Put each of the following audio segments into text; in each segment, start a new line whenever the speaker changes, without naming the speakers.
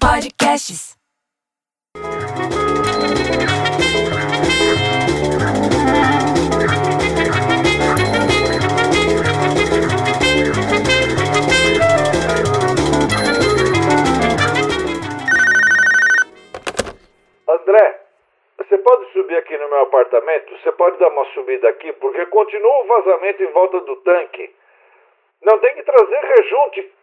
Podcasts.
André, você pode subir aqui no meu apartamento? Você pode dar uma subida aqui, porque continua o vazamento em volta do tanque. Não tem que trazer rejunte.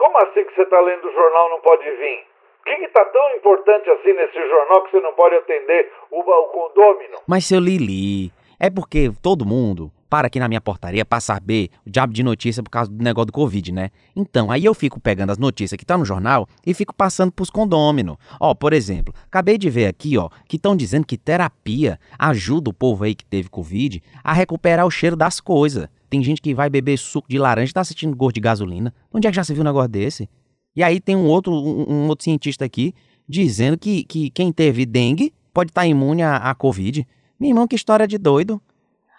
Como assim que você está lendo o jornal não pode vir? O que está tão importante assim nesse jornal que você não pode atender o, o condômino?
Mas, seu Lili, é porque todo mundo para aqui na minha portaria para saber o diabo de notícia por causa do negócio do Covid, né? Então, aí eu fico pegando as notícias que tá no jornal e fico passando pros condôminos. Ó, por exemplo, acabei de ver aqui, ó, que estão dizendo que terapia ajuda o povo aí que teve Covid a recuperar o cheiro das coisas. Tem gente que vai beber suco de laranja e tá sentindo gosto de gasolina. Onde é que já se viu um negócio desse? E aí tem um outro, um, um outro cientista aqui dizendo que, que quem teve dengue pode estar tá imune à, Covid. Meu irmão, que história de doido.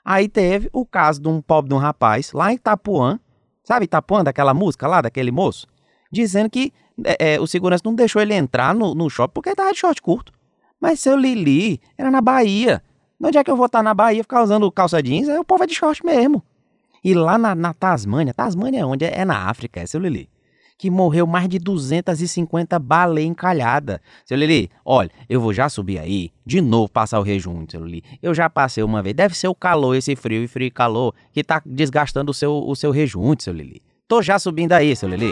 Aí teve o caso de um pobre de um rapaz lá em Itapuã, sabe Itapuã, daquela música lá, daquele moço, dizendo que é, é, o segurança não deixou ele entrar no, no shopping porque ele tava de short curto. Mas seu Lili era na Bahia. Onde é que eu vou estar na Bahia ficar usando calça jeans? Aí o povo é de short mesmo. E lá na, na Tasmânia, Tasmânia é onde? É na África, é seu Lili que morreu mais de 250 baleias encalhadas. Seu Lili, olha, eu vou já subir aí, de novo passar o rejunto, seu Lili. Eu já passei uma vez, deve ser o calor, esse frio e frio e calor, que tá desgastando o seu, o seu rejunto, seu Lili. Tô já subindo aí, seu Lili.